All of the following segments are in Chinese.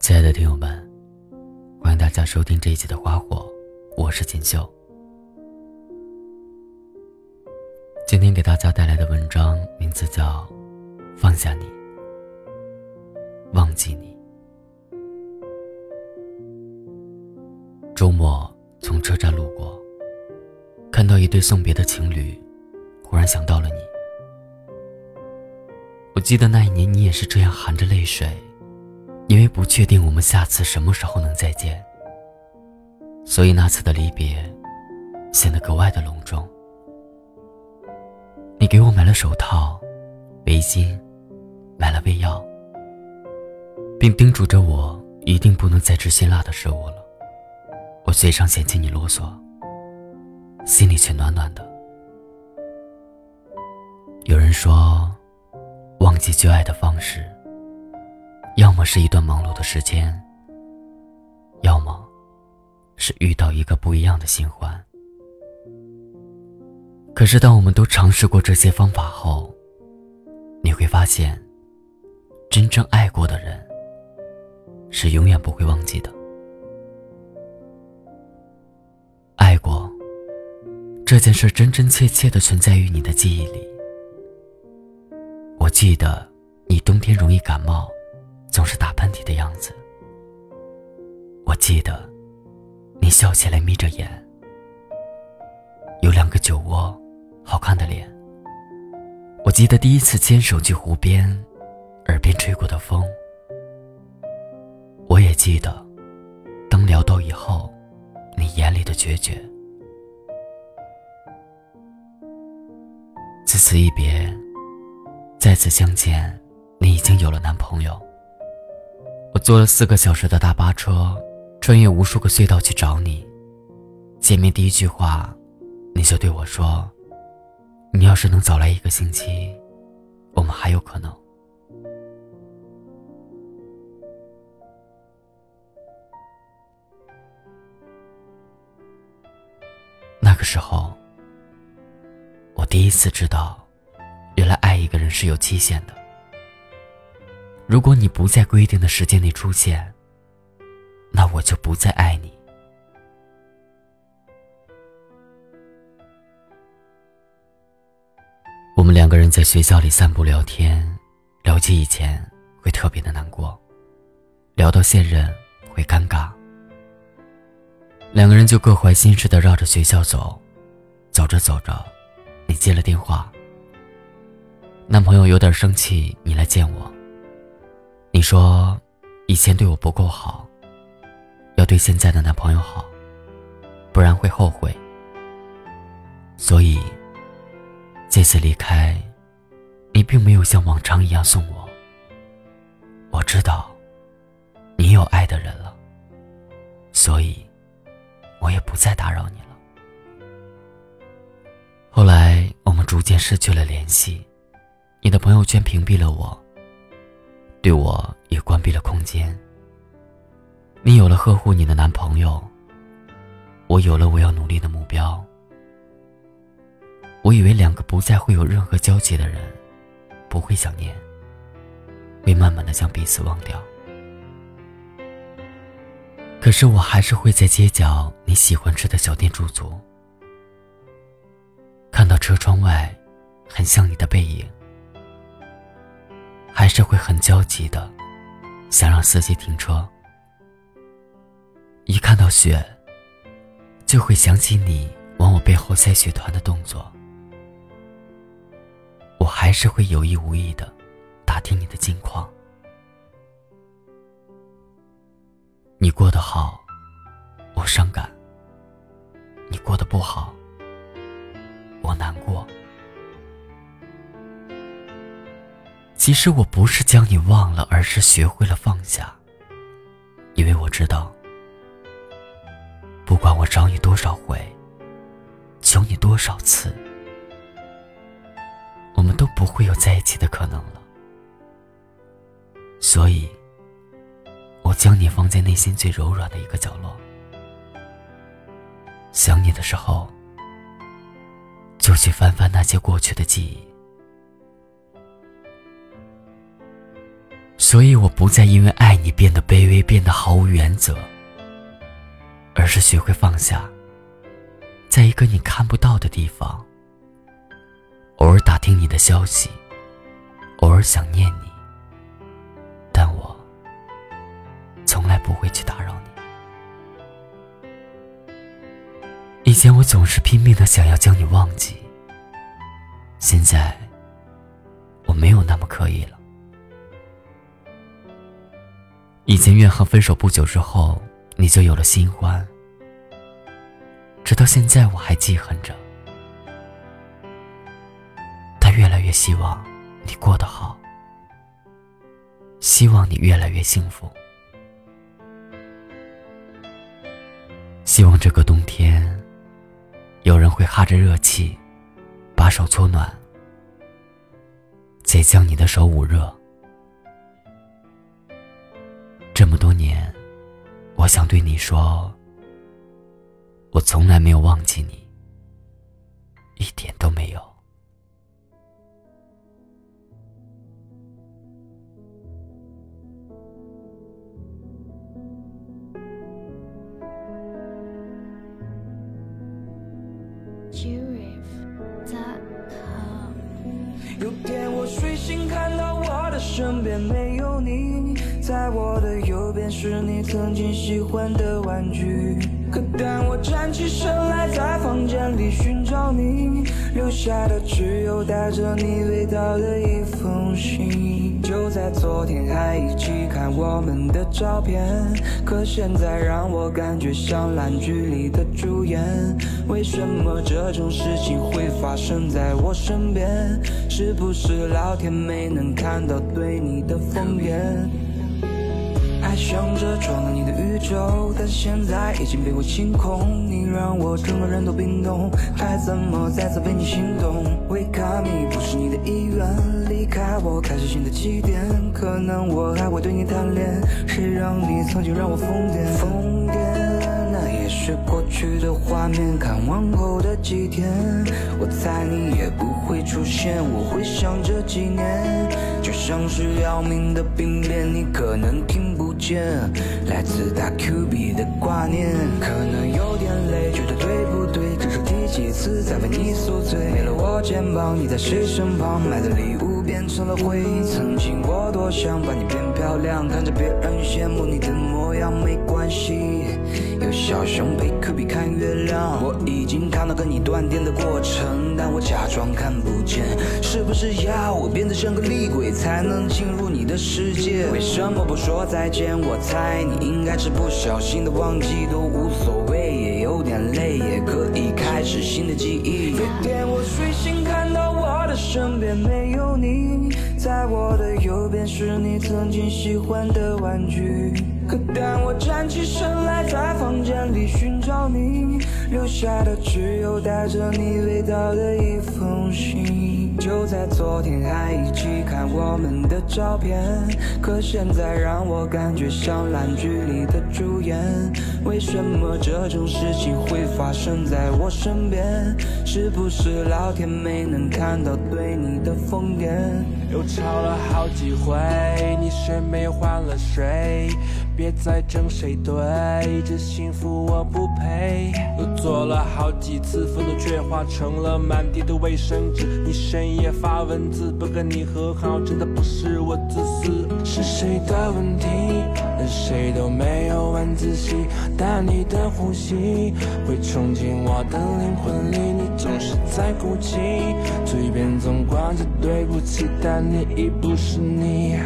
亲爱的听友们，欢迎大家收听这一集的《花火》，我是锦绣。今天给大家带来的文章名字叫《放下你，忘记你》。周末从车站路过，看到一对送别的情侣，忽然想到了你。我记得那一年你也是这样含着泪水。不确定我们下次什么时候能再见，所以那次的离别显得格外的隆重。你给我买了手套、围巾，买了胃药，并叮嘱着我一定不能再吃辛辣的食物了。我嘴上嫌弃你啰嗦，心里却暖暖的。有人说，忘记旧爱的方式。要么是一段忙碌的时间，要么是遇到一个不一样的新欢。可是，当我们都尝试过这些方法后，你会发现，真正爱过的人是永远不会忘记的。爱过这件事，真真切切的存在于你的记忆里。我记得你冬天容易感冒。总是打喷嚏的样子。我记得，你笑起来眯着眼，有两个酒窝，好看的脸。我记得第一次牵手去湖边，耳边吹过的风。我也记得，当聊到以后，你眼里的决绝。自此一别，再次相见，你已经有了男朋友。我坐了四个小时的大巴车，穿越无数个隧道去找你。见面第一句话，你就对我说：“你要是能早来一个星期，我们还有可能。”那个时候，我第一次知道，原来爱一个人是有期限的。如果你不在规定的时间内出现，那我就不再爱你。我们两个人在学校里散步聊天，聊起以前会特别的难过，聊到现任会尴尬。两个人就各怀心事的绕着学校走，走着走着，你接了电话，男朋友有点生气，你来见我。你说，以前对我不够好，要对现在的男朋友好，不然会后悔。所以，这次离开，你并没有像往常一样送我。我知道，你有爱的人了，所以，我也不再打扰你了。后来，我们逐渐失去了联系，你的朋友圈屏蔽了我。对我也关闭了空间。你有了呵护你的男朋友，我有了我要努力的目标。我以为两个不再会有任何交集的人，不会想念，会慢慢的将彼此忘掉。可是我还是会在街角你喜欢吃的小店驻足，看到车窗外，很像你的背影。还是会很焦急的，想让司机停车。一看到雪，就会想起你往我背后塞雪团的动作。我还是会有意无意的打听你的近况。你过得好，我伤感；你过得不好，我难过。其实我不是将你忘了，而是学会了放下。因为我知道，不管我找你多少回，求你多少次，我们都不会有在一起的可能了。所以，我将你放在内心最柔软的一个角落。想你的时候，就去翻翻那些过去的记忆。所以我不再因为爱你变得卑微，变得毫无原则，而是学会放下，在一个你看不到的地方，偶尔打听你的消息，偶尔想念你，但我从来不会去打扰你。以前我总是拼命的想要将你忘记，现在我没有那么刻意了。以前怨恨分手不久之后，你就有了新欢。直到现在我还记恨着，但越来越希望你过得好，希望你越来越幸福，希望这个冬天，有人会哈着热气，把手搓暖，再将你的手捂热。么多年，我想对你说，我从来没有忘记你，一点都没有。有天我睡醒，看到我身边没有你，在我的右边是你曾经喜欢的玩具。可当我站起身来，在房间里寻找你，留下的只有带着你味道的一封信。就在昨天还一起看我们的照片，可现在让我感觉像烂剧里的主演。为什么这种事情会发生在我身边？是不是老天没能看到对你的疯癫？想着闯到你的宇宙，但现在已经被我清空。你让我整个人都冰冻，还怎么再次被你心动？Wake up me，不是你的意愿，离开我，开始新的起点。可能我还会对你贪恋，谁让你曾经让我疯癫？疯癫，那也是过去的画面。看往后的几天，我猜你也不会出现。我会想这几年，就像是要命的病变，你可能听见。来自大 Q B 的挂念，可能有点累，觉得对不起？几次再为你宿醉？没了我肩膀，你在谁身旁？买的礼物变成了回忆。曾经我多想把你变漂亮，看着别人羡慕你的模样，没关系。有小熊陪 Q B 看月亮，我已经看到跟你断电的过程，但我假装看不见。是不是要我变得像个厉鬼才能进入你的世界？为什么不说再见？我猜你应该是不小心的忘记，都无所谓，也有点累，也可以是新的记忆。有天我睡醒，看到我的身边没有你，在我的右边是你曾经喜欢的玩具。可当我站起身来，在房间里寻找你，留下的只有带着你味道的一封信。就在昨天还一起看我们的照片，可现在让我感觉像烂剧里的主演。为什么这种事情会发生在我身边？是不是老天没能看到对你的疯癫？又吵了好几回，你谁没有换了谁。别再争谁对，这幸福我不配。又做了好几次，愤怒却化成了满地的卫生纸。你深夜发文字，不跟你和好，真的不是我自私，是谁的问题？谁都没有晚自习，但你的呼吸会冲进我的灵魂里。你总是在哭泣，嘴边总挂着对不起，但你已不是你。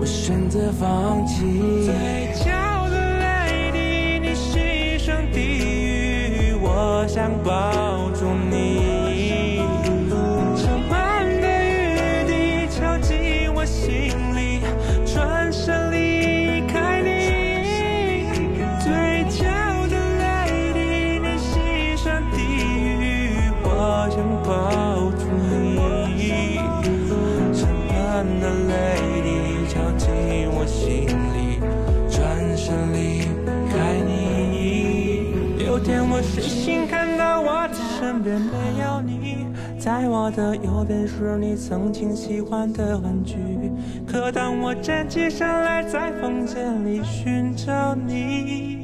我选择放弃。嘴角的泪滴，你低声低语，我想抱边没有你，在我的右边是你曾经喜欢的玩具。可当我站起身来，在房间里寻找你。